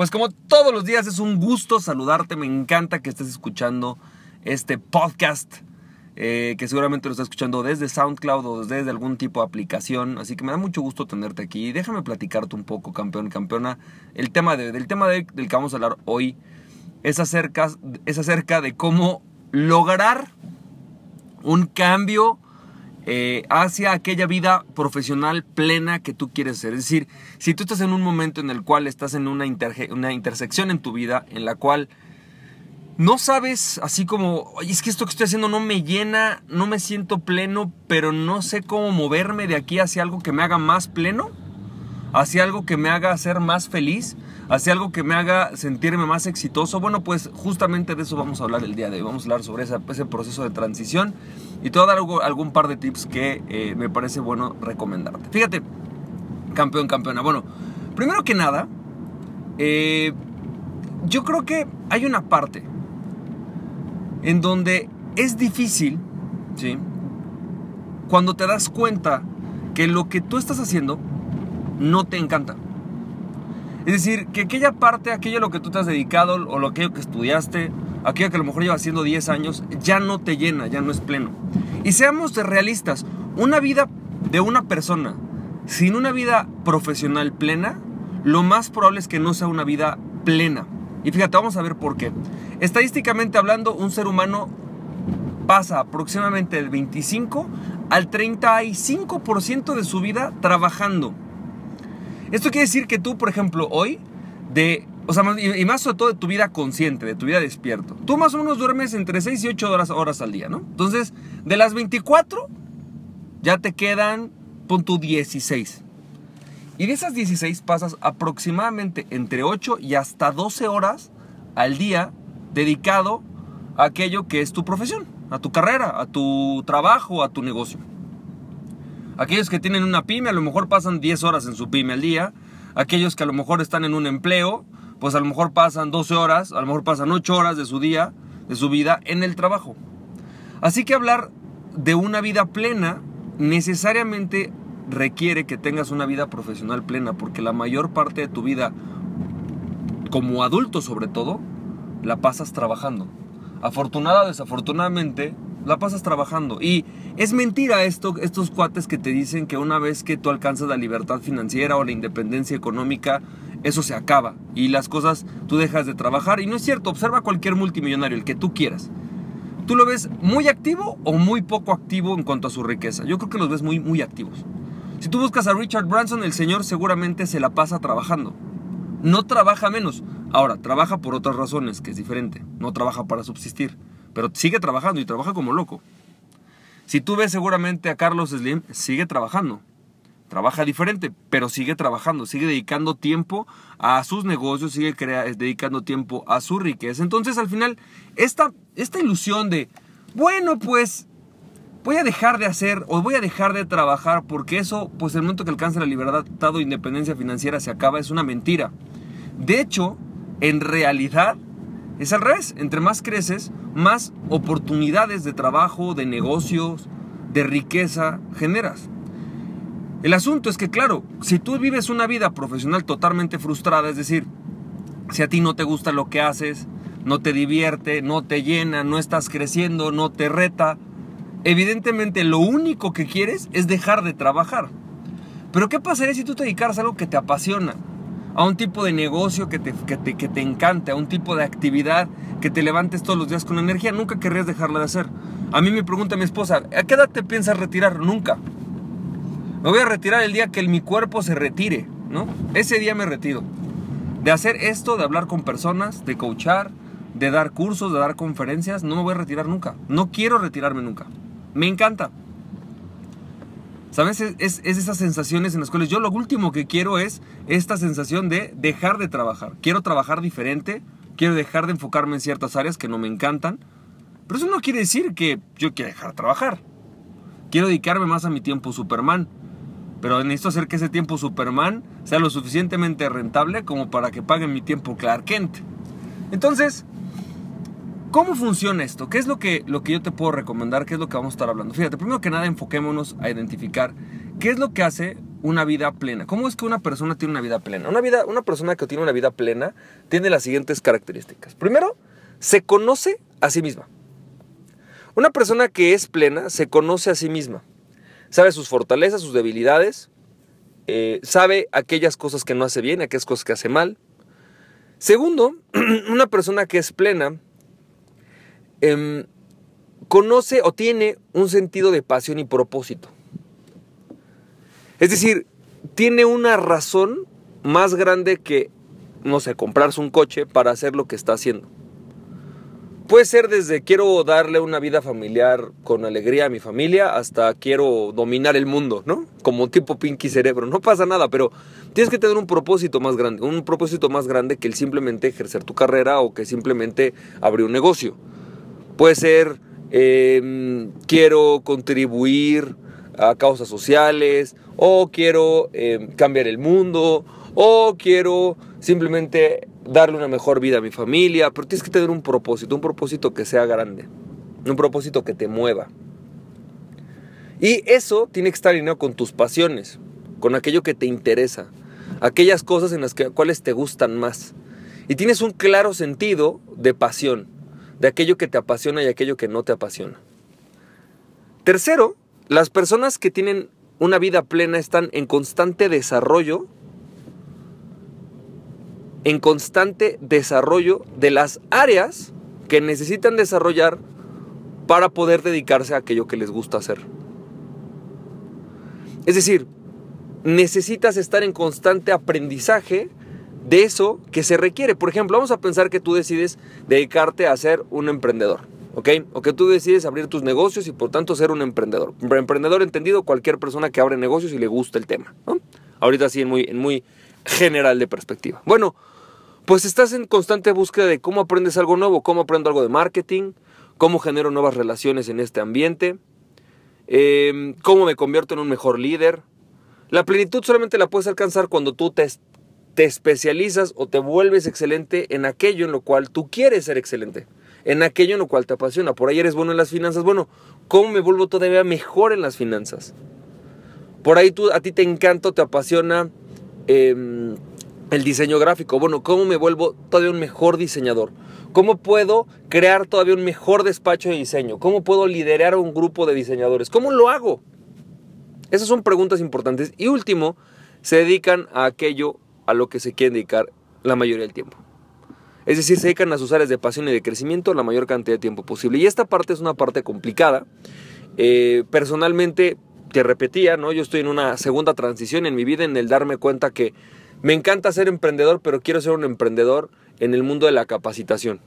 pues como todos los días es un gusto saludarte, me encanta que estés escuchando este podcast. eh, que seguramente lo estás escuchando desde SoundCloud o desde algún tipo de aplicación. Así que me da mucho gusto tenerte aquí. Déjame platicarte un poco, campeón campeona. El tema de, del tema de- del que vamos a hablar hoy es acerca, es acerca de cómo lograr un cambio eh, hacia aquella vida profesional plena que tú quieres ser. Es decir, si tú estás en un momento en el cual estás en una, interje- una intersección en tu vida en la cual no sabes así como, es que esto que estoy haciendo no me llena, no me siento pleno, pero no sé cómo moverme de aquí hacia algo que me haga más pleno, hacia algo que me haga ser más feliz, hacia algo que me haga sentirme más exitoso. Bueno, pues justamente de eso vamos a hablar el día de hoy. Vamos a hablar sobre ese proceso de transición y te voy a dar algún par de tips que eh, me parece bueno recomendarte. Fíjate, campeón, campeona. Bueno, primero que nada, eh, yo creo que hay una parte en donde es difícil, ¿sí? Cuando te das cuenta que lo que tú estás haciendo no te encanta. Es decir, que aquella parte, aquello a lo que tú te has dedicado o lo aquello que estudiaste, aquello que a lo mejor llevas haciendo 10 años, ya no te llena, ya no es pleno. Y seamos realistas, una vida de una persona sin una vida profesional plena, lo más probable es que no sea una vida plena. Y fíjate, vamos a ver por qué. Estadísticamente hablando, un ser humano pasa aproximadamente del 25 al 35% de su vida trabajando. Esto quiere decir que tú, por ejemplo, hoy, de, o sea, y más sobre todo de tu vida consciente, de tu vida despierto, tú más o menos duermes entre 6 y 8 horas, horas al día, ¿no? Entonces, de las 24, ya te quedan, pon tu 16. Y de esas 16 pasas aproximadamente entre 8 y hasta 12 horas al día dedicado a aquello que es tu profesión, a tu carrera, a tu trabajo, a tu negocio. Aquellos que tienen una pyme a lo mejor pasan 10 horas en su pyme al día. Aquellos que a lo mejor están en un empleo, pues a lo mejor pasan 12 horas, a lo mejor pasan 8 horas de su día, de su vida en el trabajo. Así que hablar de una vida plena necesariamente requiere que tengas una vida profesional plena, porque la mayor parte de tu vida, como adulto sobre todo, la pasas trabajando. Afortunada o desafortunadamente, la pasas trabajando. Y es mentira esto, estos cuates que te dicen que una vez que tú alcanzas la libertad financiera o la independencia económica, eso se acaba. Y las cosas, tú dejas de trabajar. Y no es cierto, observa cualquier multimillonario, el que tú quieras. ¿Tú lo ves muy activo o muy poco activo en cuanto a su riqueza? Yo creo que los ves muy, muy activos. Si tú buscas a Richard Branson, el señor seguramente se la pasa trabajando. No trabaja menos. Ahora, trabaja por otras razones, que es diferente. No trabaja para subsistir. Pero sigue trabajando y trabaja como loco. Si tú ves seguramente a Carlos Slim, sigue trabajando. Trabaja diferente, pero sigue trabajando, sigue dedicando tiempo a sus negocios, sigue crea- dedicando tiempo a su riqueza. Entonces, al final, esta, esta ilusión de, bueno, pues voy a dejar de hacer o voy a dejar de trabajar porque eso, pues el momento que alcance la libertad o independencia financiera se acaba, es una mentira. De hecho, en realidad, es al revés. Entre más creces, más oportunidades de trabajo, de negocios, de riqueza generas. El asunto es que, claro, si tú vives una vida profesional totalmente frustrada, es decir, si a ti no te gusta lo que haces, no te divierte, no te llena, no estás creciendo, no te reta, evidentemente lo único que quieres es dejar de trabajar. Pero ¿qué pasaría si tú te dedicaras a algo que te apasiona? A un tipo de negocio que te, que te, que te encante, a un tipo de actividad que te levantes todos los días con energía. Nunca querrías dejarla de hacer. A mí me pregunta mi esposa, ¿a qué edad te piensas retirar? Nunca. Me voy a retirar el día que mi cuerpo se retire, ¿no? Ese día me retiro. De hacer esto, de hablar con personas, de coachar, de dar cursos, de dar conferencias, no me voy a retirar nunca. No quiero retirarme nunca. Me encanta. ¿Sabes? Es, es, es esas sensaciones en las cuales yo lo último que quiero es esta sensación de dejar de trabajar. Quiero trabajar diferente, quiero dejar de enfocarme en ciertas áreas que no me encantan, pero eso no quiere decir que yo quiera dejar de trabajar. Quiero dedicarme más a mi tiempo Superman, pero necesito hacer que ese tiempo Superman sea lo suficientemente rentable como para que paguen mi tiempo Clark Kent. Entonces, ¿cómo funciona esto? ¿Qué es lo que, lo que yo te puedo recomendar? ¿Qué es lo que vamos a estar hablando? Fíjate, primero que nada enfoquémonos a identificar qué es lo que hace una vida plena. ¿Cómo es que una persona tiene una vida plena? Una, vida, una persona que tiene una vida plena tiene las siguientes características. Primero, se conoce a sí misma. Una persona que es plena se conoce a sí misma. Sabe sus fortalezas, sus debilidades. Eh, sabe aquellas cosas que no hace bien, aquellas cosas que hace mal. Segundo, una persona que es plena em, conoce o tiene un sentido de pasión y propósito. Es decir, tiene una razón más grande que, no sé, comprarse un coche para hacer lo que está haciendo. Puede ser desde quiero darle una vida familiar con alegría a mi familia hasta quiero dominar el mundo, ¿no? Como tipo Pinky Cerebro. No pasa nada, pero tienes que tener un propósito más grande. Un propósito más grande que el simplemente ejercer tu carrera o que simplemente abrir un negocio. Puede ser em, quiero contribuir a causas sociales o quiero em, cambiar el mundo o quiero simplemente darle una mejor vida a mi familia, pero tienes que tener un propósito, un propósito que sea grande, un propósito que te mueva. Y eso tiene que estar alineado con tus pasiones, con aquello que te interesa, aquellas cosas en las que, cuales te gustan más. Y tienes un claro sentido de pasión, de aquello que te apasiona y aquello que no te apasiona. Tercero, las personas que tienen una vida plena están en constante desarrollo en constante desarrollo de las áreas que necesitan desarrollar para poder dedicarse a aquello que les gusta hacer. Es decir, necesitas estar en constante aprendizaje de eso que se requiere. Por ejemplo, vamos a pensar que tú decides dedicarte a ser un emprendedor, ¿ok? O que tú decides abrir tus negocios y por tanto ser un emprendedor. Emprendedor entendido, cualquier persona que abre negocios y le gusta el tema, Ahorita sí, en en muy general de perspectiva. Bueno, pues estás en constante búsqueda de cómo aprendes algo nuevo, cómo aprendo algo de marketing, cómo genero nuevas relaciones en este ambiente, em, cómo me convierto en un mejor líder. La plenitud solamente la puedes alcanzar cuando tú te, especializas o te vuelves excelente en aquello en lo cual tú quieres ser excelente, en aquello en lo cual te apasiona. Por ahí eres bueno en las finanzas. Bueno, ¿cómo me vuelvo todavía mejor en las finanzas? Por ahí tú, a ti te encanta, te apasiona. Em, el diseño gráfico. Bueno, ¿cómo me vuelvo todavía un mejor diseñador? ¿Cómo puedo crear todavía un mejor despacho de diseño? ¿Cómo puedo liderar un grupo de diseñadores? ¿Cómo lo hago? Esas son preguntas importantes. Y último, se dedican a aquello a lo que se quieren dedicar la mayoría del tiempo. Es decir, se dedican a sus áreas de pasión y de crecimiento la mayor cantidad de tiempo posible. Y esta parte es una parte complicada. Eh, personalmente, te repetía, ¿no? Yo estoy en una segunda transición en mi vida en el darme cuenta que me encanta ser emprendedor, pero quiero ser un emprendedor en el mundo de la capacitación.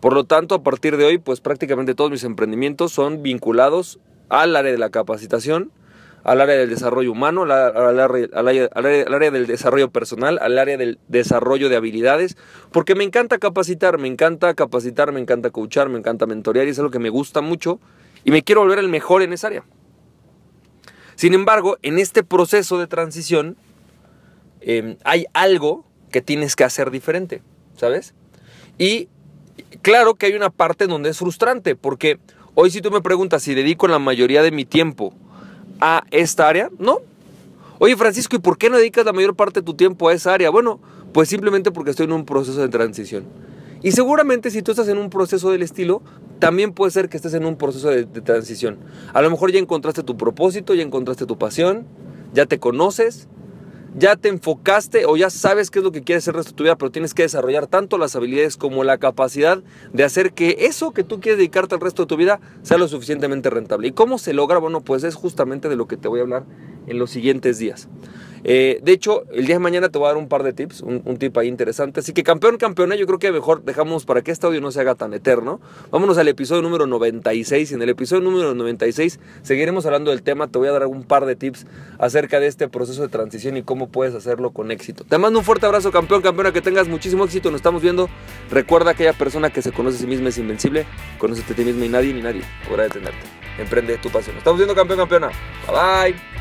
Por lo tanto, a partir de hoy, pues prácticamente todos mis emprendimientos son vinculados al área de la capacitación, al área del desarrollo humano, al, área, del desarrollo personal, al área del desarrollo de habilidades, porque me encanta capacitar, me encanta capacitar, me encanta coachar, me encanta mentorear y es algo que me gusta mucho y me quiero volver el mejor en esa área. Sin embargo, en este proceso de transición, Em, hay algo que tienes que hacer diferente, ¿sabes? Y claro que hay una parte donde es frustrante, porque hoy si tú me preguntas si dedico la mayoría de mi tiempo a esta área, no. Oye Francisco, ¿y por qué no dedicas la mayor parte de tu tiempo a esa área? Bueno, pues simplemente porque estoy en un proceso de transición. Y seguramente si tú estás en un proceso del estilo, también puede ser que estés en un proceso de, transición. A lo mejor ya encontraste tu propósito, ya encontraste tu pasión, ya te conoces, ya te enfocaste o ya sabes qué es lo que quieres hacer el resto de tu vida, pero tienes que desarrollar tanto las habilidades como la capacidad de hacer que eso que tú quieres dedicarte al resto de tu vida sea lo suficientemente rentable. ¿Y cómo se logra? Bueno, pues es justamente de lo que te voy a hablar en los siguientes días. Eh, de hecho, el día de mañana te voy a dar un par de tips, un, tip ahí interesante. Así que campeón, campeona, yo creo que mejor dejamos para que este audio no se haga tan eterno. Vámonos al episodio número 96. Y en el episodio número 96 seguiremos hablando del tema. Te voy a dar un par de tips acerca de este proceso de transición y cómo puedes hacerlo con éxito. Te mando un fuerte abrazo, campeón, campeona, que tengas muchísimo éxito. Nos estamos viendo. Recuerda aquella persona que se conoce a sí misma es invencible. Conócete a ti misma y nadie ni nadie podrá detenerte. Emprende tu pasión. Nos estamos viendo, campeón, campeona. Bye bye.